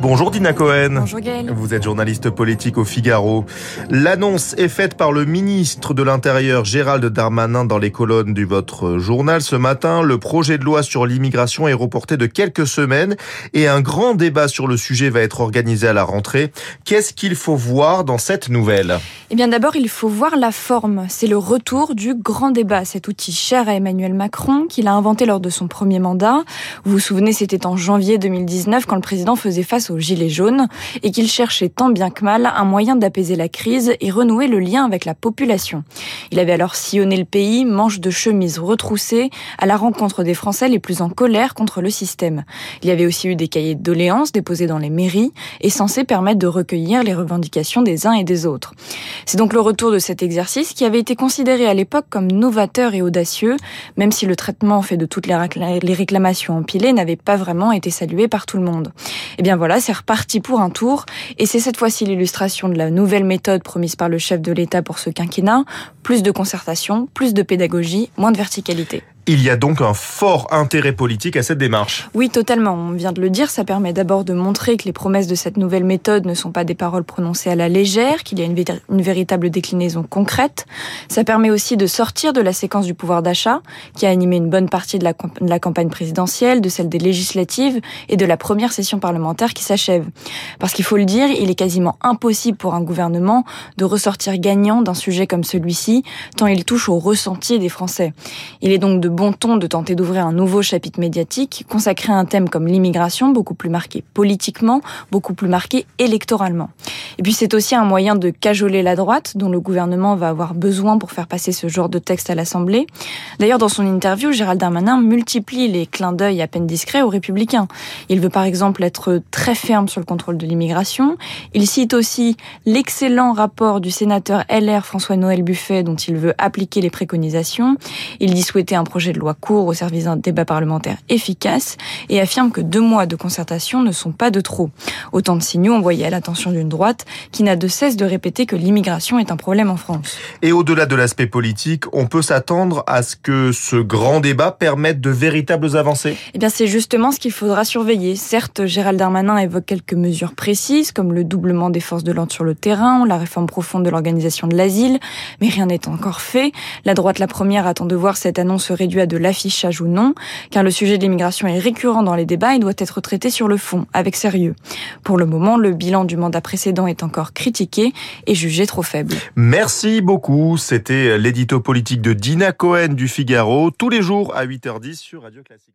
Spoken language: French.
Bonjour Dina Cohen. Bonjour Gaël. Vous êtes journaliste politique au Figaro. L'annonce est faite par le ministre de l'Intérieur Gérald Darmanin dans les colonnes du votre journal ce matin. Le projet de loi sur l'immigration est reporté de quelques semaines et un grand débat sur le sujet va être organisé à la rentrée. Qu'est-ce qu'il faut voir dans cette nouvelle? Eh bien d'abord, il faut voir la forme. C'est le retour du grand débat, cet outil cher à Emmanuel Macron qu'il a inventé lors de son premier mandat. Vous vous souvenez, c'était en janvier 2019 quand le président faisait face aux Gilets jaunes et qu'il cherchait tant bien que mal un moyen d'apaiser la crise et renouer le lien avec la population. Il avait alors sillonné le pays, manche de chemise retroussée, à la rencontre des Français les plus en colère contre le système. Il y avait aussi eu des cahiers de doléances déposés dans les mairies et censés permettre de recueillir les revendications des uns et des autres. C'est donc le retour de cet exercice qui avait été considéré à l'époque comme novateur et audacieux, même si le traitement fait de toutes les réclamations empilées n'avait pas vraiment été salué par tout le monde. Eh bien voilà, c'est reparti pour un tour, et c'est cette fois-ci l'illustration de la nouvelle méthode promise par le chef de l'État pour ce quinquennat, plus de concertation, plus de pédagogie, moins de verticalité. Il y a donc un fort intérêt politique à cette démarche. Oui, totalement. On vient de le dire, ça permet d'abord de montrer que les promesses de cette nouvelle méthode ne sont pas des paroles prononcées à la légère, qu'il y a une, véritable déclinaison concrète. Ça permet aussi de sortir de la séquence du pouvoir d'achat, qui a animé une bonne partie de la, de la campagne présidentielle, de celle des législatives et de la première session parlementaire qui s'achève. Parce qu'il faut le dire, il est quasiment impossible pour un gouvernement de ressortir gagnant d'un sujet comme celui-ci, tant il touche au ressenti des Français. Il est donc de bon ton de tenter d'ouvrir un nouveau chapitre médiatique consacré à un thème comme l'immigration, beaucoup plus marqué politiquement, beaucoup plus marqué électoralement. Et puis c'est aussi un moyen de cajoler la droite, dont le gouvernement va avoir besoin pour faire passer ce genre de texte à l'Assemblée. D'ailleurs, dans son interview, Gérald Darmanin multiplie les clins d'œil à peine discrets aux républicains. Il veut par exemple être très ferme sur le contrôle de l'immigration. Il cite aussi l'excellent rapport du sénateur LR François-Noël Buffet dont il veut appliquer les préconisations. Il dit souhaiter un projet de loi court au service d'un débat parlementaire efficace et affirme que deux mois de concertation ne sont pas de trop. Autant de signaux envoyés à l'attention d'une droite qui n'a de cesse de répéter que l'immigration est un problème en France. Et au-delà de l'aspect politique, on peut s'attendre à ce que ce grand débat permette de véritables avancées? Eh bien, c'est justement ce qu'il faudra surveiller. Certes, Gérald Darmanin évoque quelques mesures précises, comme le doublement des forces de l'ordre sur le terrain, la réforme profonde de l'organisation de l'asile, mais rien n'est encore fait. La droite, la première, attend de voir cette annonce réduite à de l'affichage ou non, car le sujet de l'immigration est récurrent dans les débats et doit être traité sur le fond, avec sérieux. Pour le moment, le bilan du mandat précédent est encore critiqué et jugé trop faible. Merci beaucoup. C'était l'édito politique de Dina Cohen du Figaro, tous les jours à 8h10 sur Radio Classique.